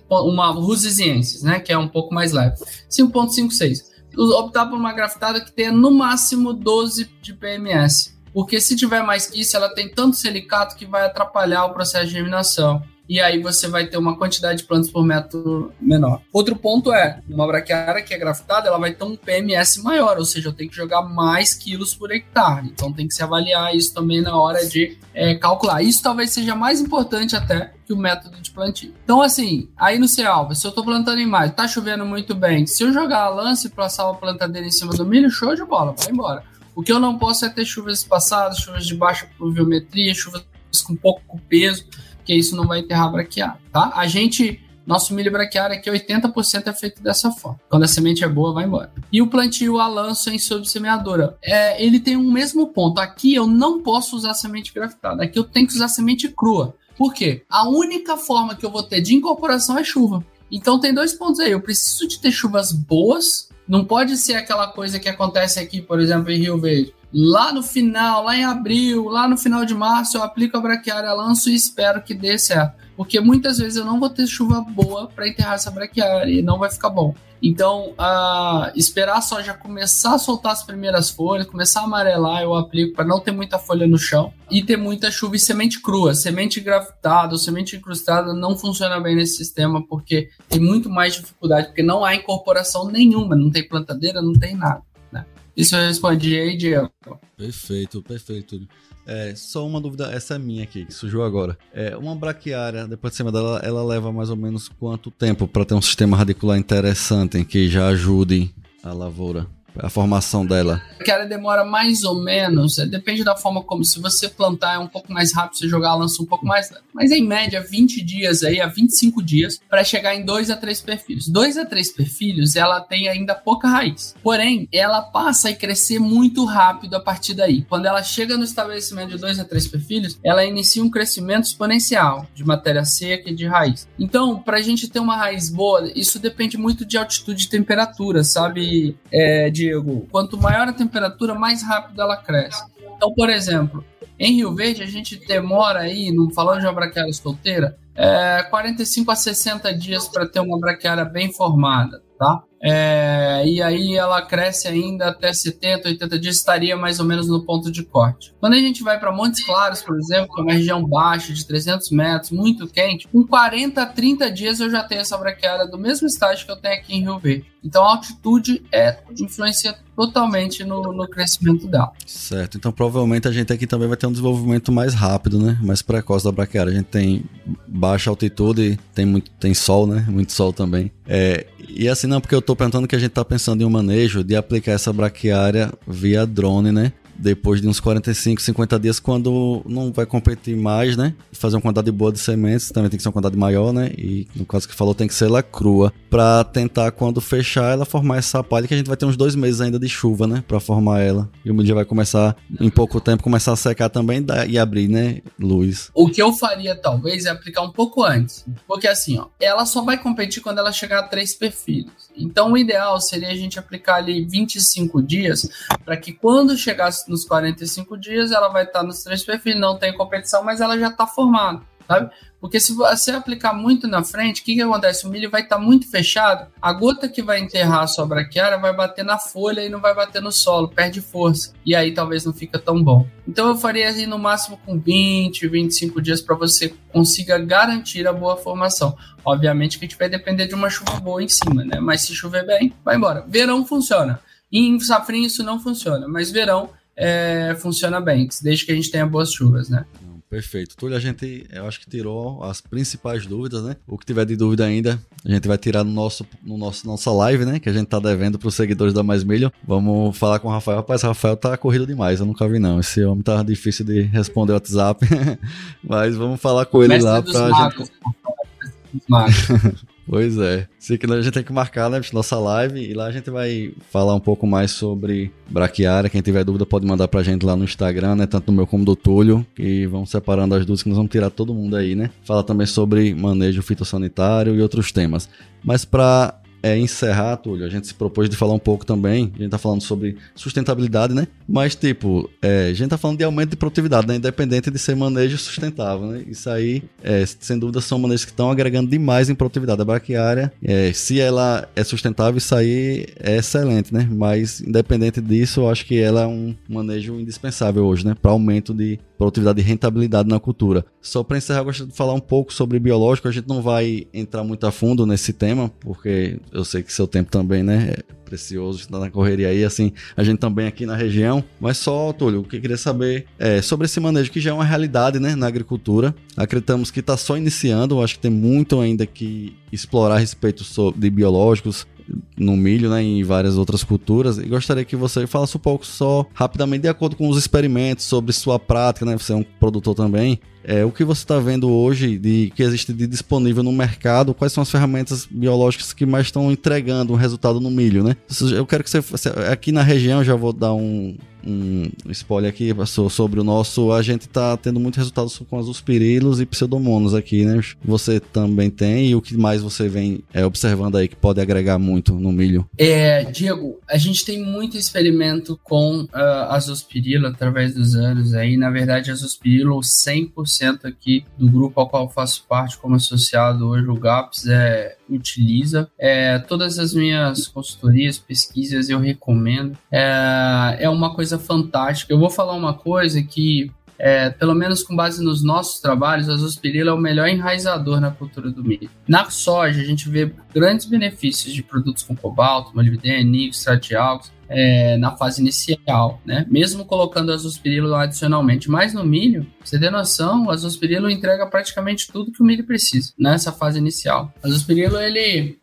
Uma Rusesiensis, né, que é um pouco mais leve. 5,56 optar por uma graftada que tenha no máximo 12 de PMS. Porque se tiver mais que isso, ela tem tanto silicato que vai atrapalhar o processo de germinação e aí você vai ter uma quantidade de plantas por metro menor. Outro ponto é, uma braquiária que é graftada, ela vai ter um PMS maior, ou seja, eu tenho que jogar mais quilos por hectare. Então tem que se avaliar isso também na hora de é, calcular. Isso talvez seja mais importante até que o método de plantio. Então, assim, aí no Cealva, se eu estou plantando em maio, tá chovendo muito bem, se eu jogar a lança e passar uma plantadeira em cima do milho, show de bola, vai embora. O que eu não posso é ter chuvas passadas, chuvas de baixa pluviometria, chuvas com pouco peso porque isso não vai enterrar braquiária, tá? A gente, nosso milho braquiário aqui, 80% é feito dessa forma. Quando a semente é boa, vai embora. E o plantio a lanço em subsemeadora, é, ele tem um mesmo ponto. Aqui eu não posso usar semente grafitada, aqui eu tenho que usar semente crua. Por quê? A única forma que eu vou ter de incorporação é chuva. Então tem dois pontos aí. Eu preciso de ter chuvas boas. Não pode ser aquela coisa que acontece aqui, por exemplo, em Rio Verde lá no final, lá em abril, lá no final de março, eu aplico a braquiária, lanço e espero que dê certo. Porque muitas vezes eu não vou ter chuva boa para enterrar essa braquiária e não vai ficar bom. Então, uh, esperar só já começar a soltar as primeiras folhas, começar a amarelar, eu aplico para não ter muita folha no chão e ter muita chuva e semente crua. Semente gravitada ou semente incrustada não funciona bem nesse sistema porque tem muito mais dificuldade, porque não há incorporação nenhuma, não tem plantadeira, não tem nada. Isso eu respondi aí, Diego. Perfeito, perfeito. É, só uma dúvida, essa é minha aqui, que surgiu agora. É, uma braquiária, depois de cima dela, ela leva mais ou menos quanto tempo para ter um sistema radicular interessante que já ajude a lavoura? A formação dela? Que ela demora mais ou menos, é, depende da forma como, se você plantar é um pouco mais rápido, você jogar a lança um pouco mais, mas em média 20 dias aí, a 25 dias, para chegar em 2 a 3 perfilhos. 2 a 3 perfilhos, ela tem ainda pouca raiz. Porém, ela passa a crescer muito rápido a partir daí. Quando ela chega no estabelecimento de 2 a 3 perfilhos, ela inicia um crescimento exponencial de matéria seca e de raiz. Então, para a gente ter uma raiz boa, isso depende muito de altitude e temperatura, sabe? É, de Diego, quanto maior a temperatura, mais rápido ela cresce. Então, por exemplo, em Rio Verde, a gente demora aí, não falando de uma braquiária escolteira, é, 45 a 60 dias para ter uma braquiária bem formada, tá? É, e aí ela cresce ainda até 70, 80 dias, estaria mais ou menos no ponto de corte. Quando a gente vai para Montes Claros, por exemplo, que é uma região baixa, de 300 metros, muito quente, com 40 a 30 dias eu já tenho essa braquiária do mesmo estágio que eu tenho aqui em Rio Verde. Então a altitude é influencia totalmente no, no, crescimento dela. Certo, então provavelmente a gente aqui também vai ter um desenvolvimento mais rápido, né? Mais precoce da braquiária. A gente tem baixa altitude, tem muito tem sol, né? Muito sol também. É, e assim, não, porque eu tô perguntando que a gente tá pensando em um manejo de aplicar essa braquiária via drone, né? Depois de uns 45, 50 dias, quando não vai competir mais, né? Fazer uma quantidade boa de sementes, também tem que ser uma quantidade maior, né? E no caso que falou, tem que ser ela crua, para tentar, quando fechar, ela formar essa palha, que a gente vai ter uns dois meses ainda de chuva, né? Para formar ela. E o milho vai começar, em pouco tempo, começar a secar também e abrir, né? Luz. O que eu faria, talvez, é aplicar um pouco antes. Porque assim, ó, ela só vai competir quando ela chegar a três perfis. Então, o ideal seria a gente aplicar ali 25 dias, para que quando chegasse nos 45 dias, ela vai estar nos três perfis, não tem competição, mas ela já está formada. sabe? Porque se você aplicar muito na frente, o que, que acontece? O milho vai estar tá muito fechado, a gota que vai enterrar a sua braquiária vai bater na folha e não vai bater no solo, perde força. E aí talvez não fica tão bom. Então eu faria assim no máximo com 20, 25 dias para você consiga garantir a boa formação. Obviamente que a gente vai depender de uma chuva boa em cima, né? Mas se chover bem, vai embora. Verão funciona. Em safrinha isso não funciona, mas verão é, funciona bem, desde que a gente tenha boas chuvas, né? Perfeito. Túlio, a gente, eu acho que tirou as principais dúvidas, né? O que tiver de dúvida ainda, a gente vai tirar no nosso, no nosso nossa live, né? Que a gente tá devendo para os seguidores da Mais Milho. Vamos falar com o Rafael. Rapaz, o Rafael tá corrido demais, eu nunca vi não. Esse homem tá difícil de responder o WhatsApp. Mas vamos falar com ele Mestre lá pra magos. Pois é. Se que a gente tem que marcar, né, nossa live e lá a gente vai falar um pouco mais sobre braquiária. Quem tiver dúvida pode mandar pra gente lá no Instagram, né, tanto no meu como do Túlio, e vamos separando as dúvidas que nós vamos tirar todo mundo aí, né? Fala também sobre manejo fitossanitário e outros temas. Mas para é, encerrar, Túlio, a gente se propôs de falar um pouco também. A gente tá falando sobre sustentabilidade, né? Mas, tipo, é, a gente tá falando de aumento de produtividade, né? Independente de ser manejo sustentável, né? Isso aí, é, sem dúvida, são manejos que estão agregando demais em produtividade. A braquiária, é, se ela é sustentável, isso aí é excelente, né? Mas, independente disso, eu acho que ela é um manejo indispensável hoje, né? Para aumento de produtividade e rentabilidade na cultura. Só para encerrar, eu gostaria de falar um pouco sobre biológico. A gente não vai entrar muito a fundo nesse tema, porque eu sei que seu tempo também, né, é precioso, está na correria aí, assim, a gente também aqui na região. Mas só, Túlio, o que eu queria saber é sobre esse manejo que já é uma realidade, né, na agricultura. Acreditamos que está só iniciando, acho que tem muito ainda que explorar a respeito de biológicos, no milho, né, em várias outras culturas. E gostaria que você falasse um pouco só rapidamente de acordo com os experimentos sobre sua prática, né? Você é um produtor também. É, o que você está vendo hoje de que existe de disponível no mercado? Quais são as ferramentas biológicas que mais estão entregando um resultado no milho, né? Eu quero que você aqui na região já vou dar um, um spoiler aqui sobre o nosso. A gente tá tendo muito resultado com azospirilos e pseudomonas aqui, né? Você também tem, e o que mais você vem é, observando aí que pode agregar muito no milho? É, Diego, a gente tem muito experimento com uh, azospirilo através dos anos aí. Na verdade, azospirilo 100% aqui do grupo ao qual eu faço parte como associado hoje, o GAPS, é, utiliza. É, todas as minhas consultorias, pesquisas, eu recomendo. É, é uma coisa fantástica. Eu vou falar uma coisa que é, pelo menos com base nos nossos trabalhos, a zospirila é o melhor enraizador na cultura do milho. Na soja, a gente vê grandes benefícios de produtos com cobalto, molibdênio, níquel, estradiálogos, é, na fase inicial, né? Mesmo colocando azospirilo adicionalmente. Mas no milho, você tem noção, o azospirilo entrega praticamente tudo que o milho precisa nessa fase inicial. O azospirilo, ele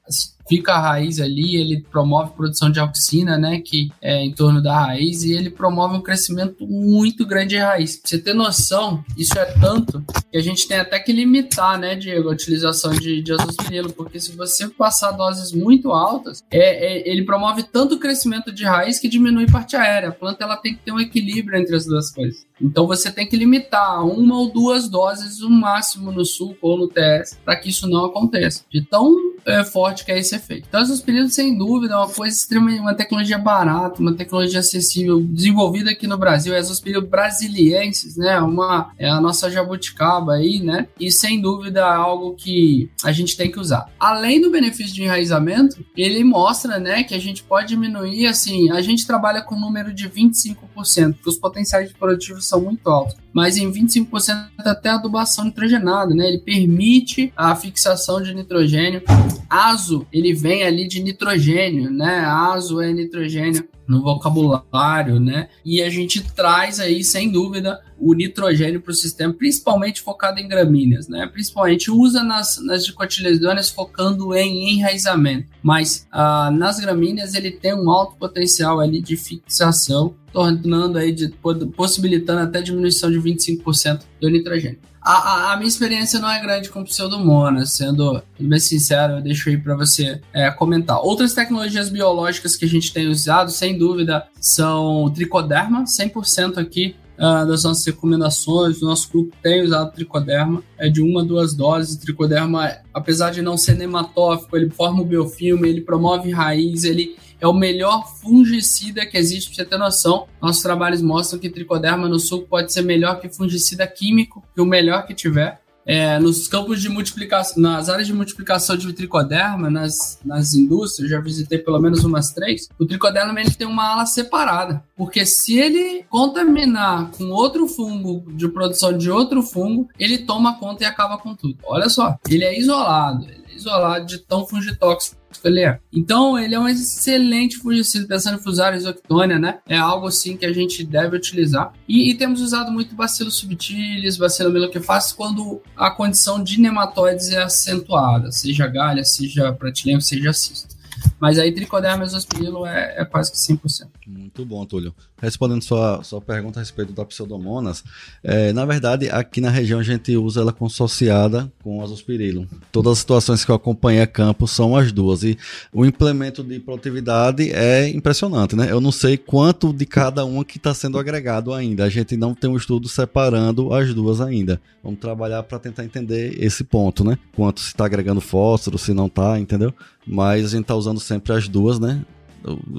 fica a raiz ali, ele promove produção de auxina, né, que é em torno da raiz, e ele promove um crescimento muito grande de raiz. Pra você ter noção, isso é tanto que a gente tem até que limitar, né, Diego, a utilização de, de azospirilo, porque se você passar doses muito altas, é, é, ele promove tanto crescimento de raiz que diminui parte aérea. A planta ela tem que ter um equilíbrio entre as duas coisas. Então você tem que limitar uma ou duas doses, o máximo no suco ou no TS, para que isso não aconteça. De tão é, forte que é esse efeito. Então, os períodos, sem dúvida, é uma coisa extremamente, uma tecnologia barata, uma tecnologia acessível, desenvolvida aqui no Brasil, é os períodos brasilienses, né? Uma, é a nossa jabuticaba aí, né? E sem dúvida é algo que a gente tem que usar. Além do benefício de enraizamento, ele mostra, né, que a gente pode diminuir, assim, a gente trabalha com um número de 25%, porque os potenciais produtivos são muito altos mas em 25% até adubação nitrogenada, né? Ele permite a fixação de nitrogênio. Azo, ele vem ali de nitrogênio, né? Azo é nitrogênio no vocabulário, né? E a gente traz aí, sem dúvida, o nitrogênio para o sistema, principalmente focado em gramíneas, né? Principalmente usa nas, nas dicotiledôneas focando em enraizamento, mas ah, nas gramíneas ele tem um alto potencial ali de fixação, tornando aí, de, possibilitando até diminuição de 25% do nitrogênio. A, a, a, minha experiência não é grande com pseudomonas, sendo bem sincero, eu deixo aí para você é, comentar. Outras tecnologias biológicas que a gente tem usado, sem dúvida, são o tricoderma, 100% aqui uh, das nossas recomendações. O nosso grupo tem usado tricoderma, é de uma a duas doses. Tricoderma, apesar de não ser nematófico, ele forma o biofilme, ele promove raiz, ele é o melhor fungicida que existe, para você ter noção. Nossos trabalhos mostram que tricoderma no suco pode ser melhor que fungicida químico, que o melhor que tiver. É, nos campos de multiplicação, nas áreas de multiplicação de tricoderma, nas, nas indústrias, já visitei pelo menos umas três, o tricoderma ele tem uma ala separada. Porque se ele contaminar com outro fungo, de produção de outro fungo, ele toma conta e acaba com tudo. Olha só, ele é isolado, ele é isolado de tão fungitóxico é. Então, ele é um excelente fungicida, pensando em Fusarium isoctônia, né? É algo assim que a gente deve utilizar. E, e temos usado muito bacilo subtilis, bacilo meloquefaces, quando a condição de nematóides é acentuada, seja galha, seja pratileno, seja cisto. Mas aí tricoderma mesospirilo é, é quase que 100%. Muito bom, Túlio. Respondendo sua, sua pergunta a respeito da pseudomonas, é, na verdade, aqui na região a gente usa ela consociada com azospirilo. Todas as situações que eu acompanhei a campo são as duas. E o implemento de produtividade é impressionante, né? Eu não sei quanto de cada uma que está sendo agregado ainda. A gente não tem um estudo separando as duas ainda. Vamos trabalhar para tentar entender esse ponto, né? Quanto se está agregando fósforo, se não está, entendeu? Mas a gente está usando sempre as duas, né?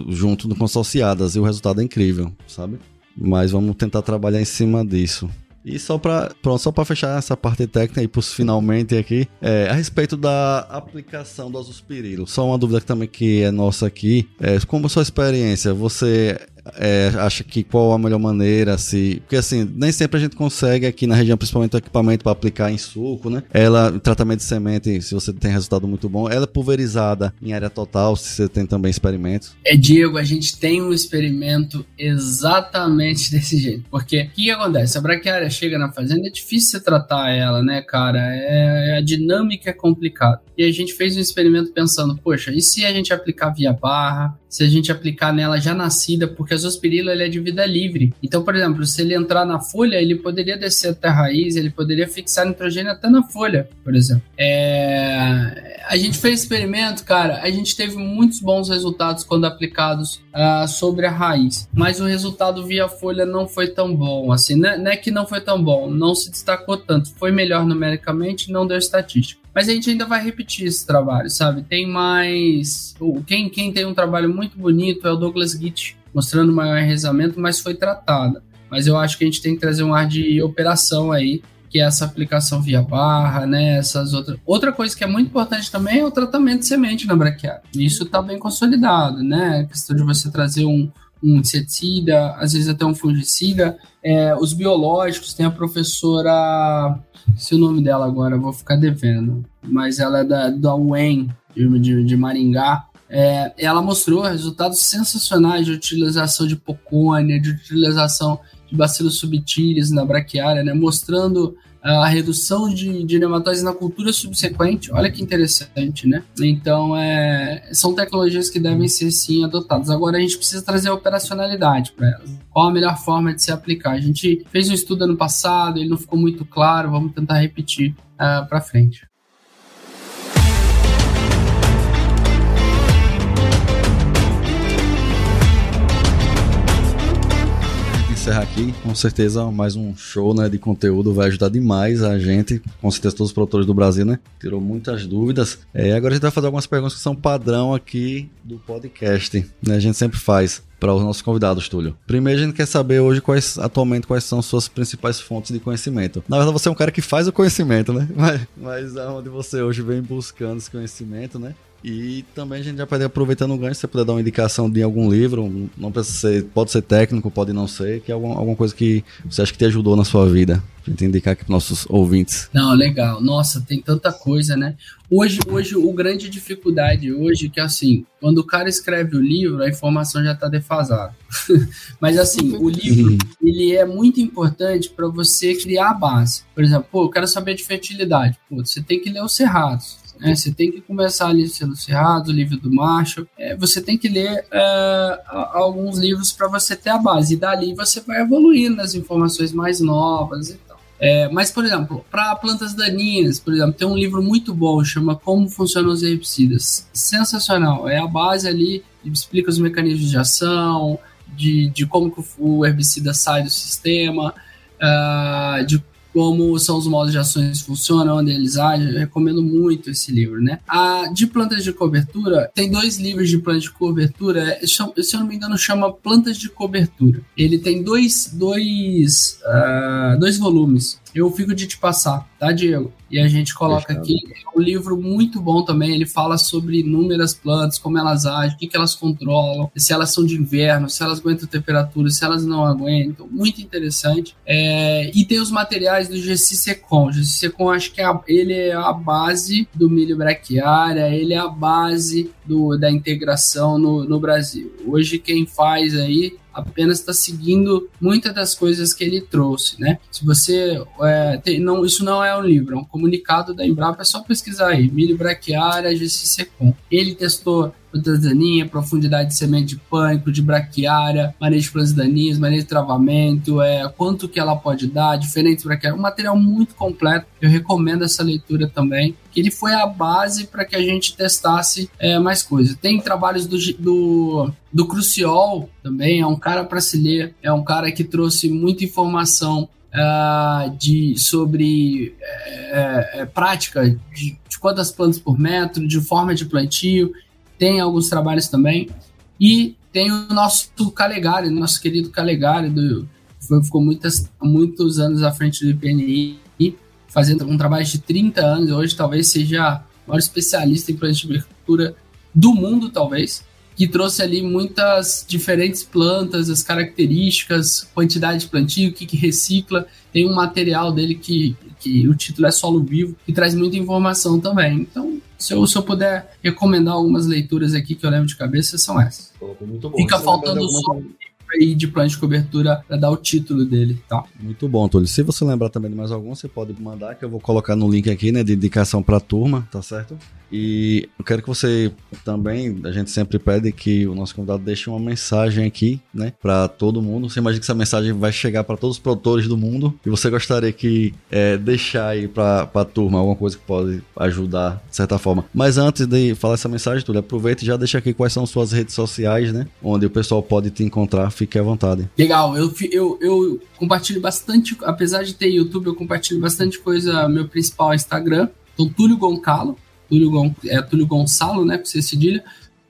junto consociadas e o resultado é incrível, sabe? Mas vamos tentar trabalhar em cima disso. E só para só para fechar essa parte técnica e pros finalmente aqui, é, a respeito da aplicação do azospirilo. Só uma dúvida também que é nossa aqui, é, como a sua experiência, você é, acha que qual a melhor maneira, se. Porque assim, nem sempre a gente consegue aqui na região, principalmente o equipamento para aplicar em suco, né? Ela, tratamento de semente, se você tem resultado muito bom, ela é pulverizada em área total, se você tem também experimentos. É, Diego, a gente tem um experimento exatamente desse jeito. Porque o que acontece? A braquiária chega na fazenda, é difícil você tratar ela, né, cara? É, a dinâmica é complicada. E a gente fez um experimento pensando, poxa, e se a gente aplicar via barra? Se a gente aplicar nela já nascida, porque a zospirila ele é de vida livre. Então, por exemplo, se ele entrar na folha, ele poderia descer até a raiz, ele poderia fixar nitrogênio até na folha, por exemplo. É... A gente fez experimento, cara, a gente teve muitos bons resultados quando aplicados uh, sobre a raiz, mas o resultado via folha não foi tão bom. Assim, não é, não é que não foi tão bom, não se destacou tanto. Foi melhor numericamente, não deu estatística. Mas a gente ainda vai repetir esse trabalho, sabe? Tem mais. Quem, quem tem um trabalho muito bonito é o Douglas Gitt, mostrando maior enraizamento, mas foi tratada. Mas eu acho que a gente tem que trazer um ar de operação aí, que é essa aplicação via barra, né? Essas outras. Outra coisa que é muito importante também é o tratamento de semente na braquiária. Isso está bem consolidado, né? A questão de você trazer um, um inseticida, às vezes até um fungicida. É, os biológicos, tem a professora, se o nome dela agora, vou ficar devendo, mas ela é da, da UEM, de, de, Maringá, é, ela mostrou resultados sensacionais de utilização de pocônia, de utilização de bacilos subtilis na braquiária, né, mostrando a redução de, de na cultura subsequente. Olha que interessante, né? Então, é, são tecnologias que devem ser sim adotadas. Agora, a gente precisa trazer a operacionalidade para elas. Qual a melhor forma de se aplicar? A gente fez um estudo ano passado, ele não ficou muito claro, vamos tentar repetir uh, para frente. Encerrar aqui. Com certeza, mais um show né, de conteúdo vai ajudar demais a gente. Com certeza, todos os produtores do Brasil, né? Tirou muitas dúvidas. É, agora a gente vai fazer algumas perguntas que são padrão aqui do podcast. Né? A gente sempre faz para os nossos convidados, Túlio. Primeiro, a gente quer saber hoje quais, atualmente, quais são suas principais fontes de conhecimento. Na verdade, você é um cara que faz o conhecimento, né? Mas, mas aonde você hoje vem buscando esse conhecimento, né? E também a gente já pode aproveitando o gancho, se você puder dar uma indicação de algum livro, não ser, pode ser técnico, pode não ser, que é alguma, alguma coisa que você acha que te ajudou na sua vida. Pra gente indicar aqui para nossos ouvintes. Não, legal. Nossa, tem tanta coisa, né? Hoje, hoje o grande dificuldade hoje é que assim, quando o cara escreve o livro, a informação já está defasada. Mas assim, o livro ele é muito importante para você criar a base. Por exemplo, pô, eu quero saber de fertilidade. Pô, você tem que ler os cerrados né? Você tem que começar ali sendo Cerrado, o livro do Macho. É, você tem que ler é, alguns livros para você ter a base. E dali você vai evoluindo nas informações mais novas e tal. É, mas, por exemplo, para plantas daninhas, por exemplo, tem um livro muito bom, chama Como Funcionam os Herbicidas. Sensacional. É a base ali, explica os mecanismos de ação, de, de como o herbicida sai do sistema, uh, de como são os modos de ações funcionam, onde eles agem. Eu recomendo muito esse livro, né? A de plantas de cobertura, tem dois livros de plantas de cobertura, se eu não me engano, chama Plantas de Cobertura. Ele tem dois, dois, uh, dois volumes. Eu fico de te passar, tá, Diego? E a gente coloca Fechado. aqui. É um livro muito bom também. Ele fala sobre inúmeras plantas, como elas agem, o que, que elas controlam, se elas são de inverno, se elas aguentam temperatura, se elas não aguentam. Muito interessante. É, e tem os materiais do GC Secom. GC Secom, acho que é a, ele é a base do milho braquiária, ele é a base do, da integração no, no Brasil. Hoje, quem faz aí apenas está seguindo muitas das coisas que ele trouxe, né? Se você é, tem, não, isso não é um livro, é um comunicado da Embrapa, é só pesquisar aí, milho braquiária GCC-Com. Ele testou plantas daninhas, profundidade de semente de pânico, de braquiária, manejo de plantas daninhas, manejo de travamento, é, quanto que ela pode dar, diferentes braquiárias. Um material muito completo, eu recomendo essa leitura também. Que ele foi a base para que a gente testasse é, mais coisas. Tem trabalhos do, do, do Cruciol também, é um cara para se ler, é um cara que trouxe muita informação Uh, de, sobre é, é, prática de, de, quantas plantas por metro, de forma de plantio tem alguns trabalhos também. E tem o nosso Calegari, nosso querido Calegari, do, ficou muitas, muitos anos à frente do IPNI, fazendo um trabalho de 30 anos, hoje talvez seja o maior especialista em plantio de agricultura do mundo, talvez, que trouxe ali muitas diferentes plantas, as características, quantidade de plantio, o que, que recicla. Tem um material dele que, que o título é Solo Vivo, que traz muita informação também. Então, se eu, se eu puder recomendar algumas leituras aqui que eu lembro de cabeça, são essas. Muito bom. Fica Você faltando só aí de plano de cobertura para dar o título dele, tá? Muito bom, Túlio. Se você lembrar também de mais algum, você pode mandar, que eu vou colocar no link aqui, né, de indicação para a turma, tá certo? E eu quero que você também, a gente sempre pede que o nosso convidado deixe uma mensagem aqui, né, para todo mundo. Você imagina que essa mensagem vai chegar para todos os produtores do mundo e você gostaria que é, deixar aí para a turma alguma coisa que pode ajudar de certa forma. Mas antes de falar essa mensagem, Túlio, aproveita e já deixa aqui quais são suas redes sociais, né, onde o pessoal pode te encontrar. Fique à vontade. Legal, eu, eu, eu compartilho bastante, apesar de ter YouTube, eu compartilho bastante coisa. Meu principal é Instagram, então Túlio Goncalo Túlio, Gon, é Túlio Gonçalo, né, com C cedilha.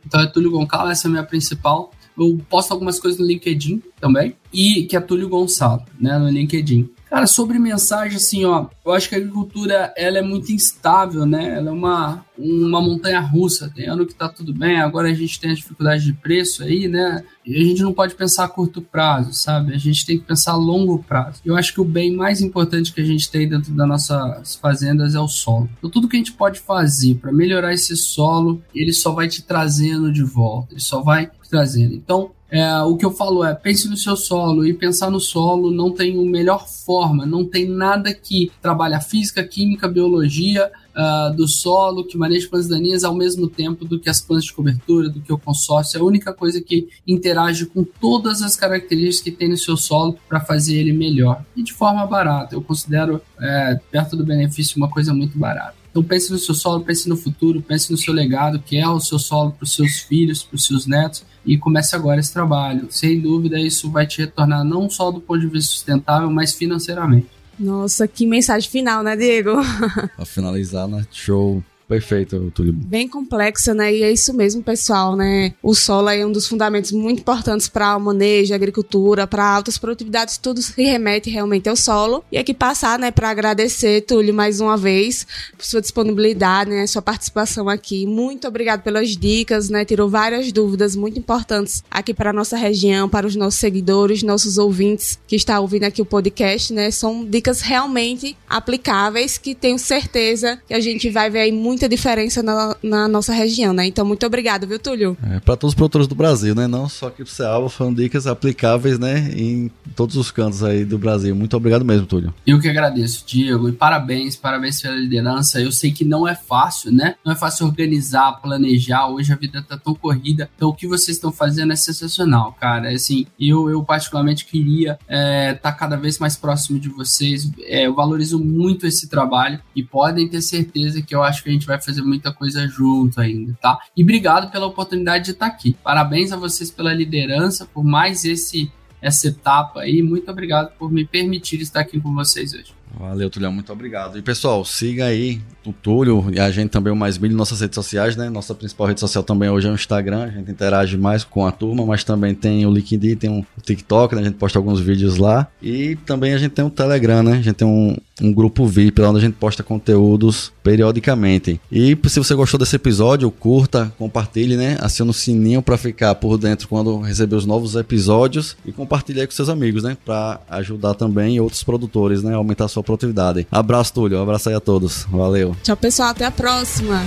Então é Túlio Gonçalo, essa é a minha principal. Eu posto algumas coisas no LinkedIn também, e que é Túlio Gonçalo, né, no LinkedIn. Cara, sobre mensagem, assim, ó, eu acho que a agricultura, ela é muito instável, né? Ela é uma, uma montanha russa. Tem ano que tá tudo bem, agora a gente tem as dificuldades de preço aí, né? E a gente não pode pensar a curto prazo, sabe? A gente tem que pensar a longo prazo. Eu acho que o bem mais importante que a gente tem dentro das nossas fazendas é o solo. Então, tudo que a gente pode fazer para melhorar esse solo, ele só vai te trazendo de volta, ele só vai trazendo. Então, é, o que eu falo é pense no seu solo e pensar no solo não tem uma melhor forma, não tem nada que trabalha física, química, biologia uh, do solo, que maneja plantas daninhas ao mesmo tempo do que as plantas de cobertura, do que o consórcio. É a única coisa que interage com todas as características que tem no seu solo para fazer ele melhor e de forma barata. Eu considero é, perto do benefício uma coisa muito barata. Então pense no seu solo, pense no futuro, pense no seu legado, que é o seu solo para os seus filhos, para os seus netos e comece agora esse trabalho. Sem dúvida, isso vai te retornar não só do ponto de vista sustentável, mas financeiramente. Nossa, que mensagem final, né, Diego? Para finalizar, né? Show. Perfeito, Túlio. Bem complexa, né? E é isso mesmo, pessoal, né? O solo é um dos fundamentos muito importantes para o manejo, agricultura, para altas produtividades, tudo se remete realmente ao solo. E aqui passar, né, para agradecer, Túlio, mais uma vez, por sua disponibilidade, né, sua participação aqui. Muito obrigado pelas dicas, né? Tirou várias dúvidas muito importantes aqui para nossa região, para os nossos seguidores, nossos ouvintes que estão ouvindo aqui o podcast, né? São dicas realmente aplicáveis que tenho certeza que a gente vai ver aí muito muita diferença na, na nossa região, né? Então, muito obrigado, viu, Túlio? É, para todos os produtores do Brasil, né? Não só aqui pro Cealva, foram dicas aplicáveis, né? Em todos os cantos aí do Brasil. Muito obrigado mesmo, Túlio. Eu que agradeço, Diego, e parabéns, parabéns pela liderança. Eu sei que não é fácil, né? Não é fácil organizar, planejar. Hoje a vida tá tão corrida. Então, o que vocês estão fazendo é sensacional, cara. Assim, eu, eu particularmente queria estar é, tá cada vez mais próximo de vocês. É, eu valorizo muito esse trabalho e podem ter certeza que eu acho que a gente vai fazer muita coisa junto ainda, tá? E obrigado pela oportunidade de estar aqui. Parabéns a vocês pela liderança, por mais esse essa etapa aí. Muito obrigado por me permitir estar aqui com vocês hoje. Valeu, Tulio, muito obrigado. E pessoal, siga aí o Túlio e a gente também, o Mais Milho, nossas redes sociais, né? Nossa principal rede social também hoje é o Instagram, a gente interage mais com a turma, mas também tem o LinkedIn, tem o TikTok, né? A gente posta alguns vídeos lá. E também a gente tem o Telegram, né? A gente tem um, um grupo VIP lá onde a gente posta conteúdos periodicamente. E se você gostou desse episódio, curta, compartilhe, né? Acione o sininho para ficar por dentro quando receber os novos episódios e compartilhe aí com seus amigos, né? Para ajudar também outros produtores, né? Aumentar a sua produtividade. Abraço, Túlio. Abraço aí a todos. Valeu. Tchau, pessoal. Até a próxima.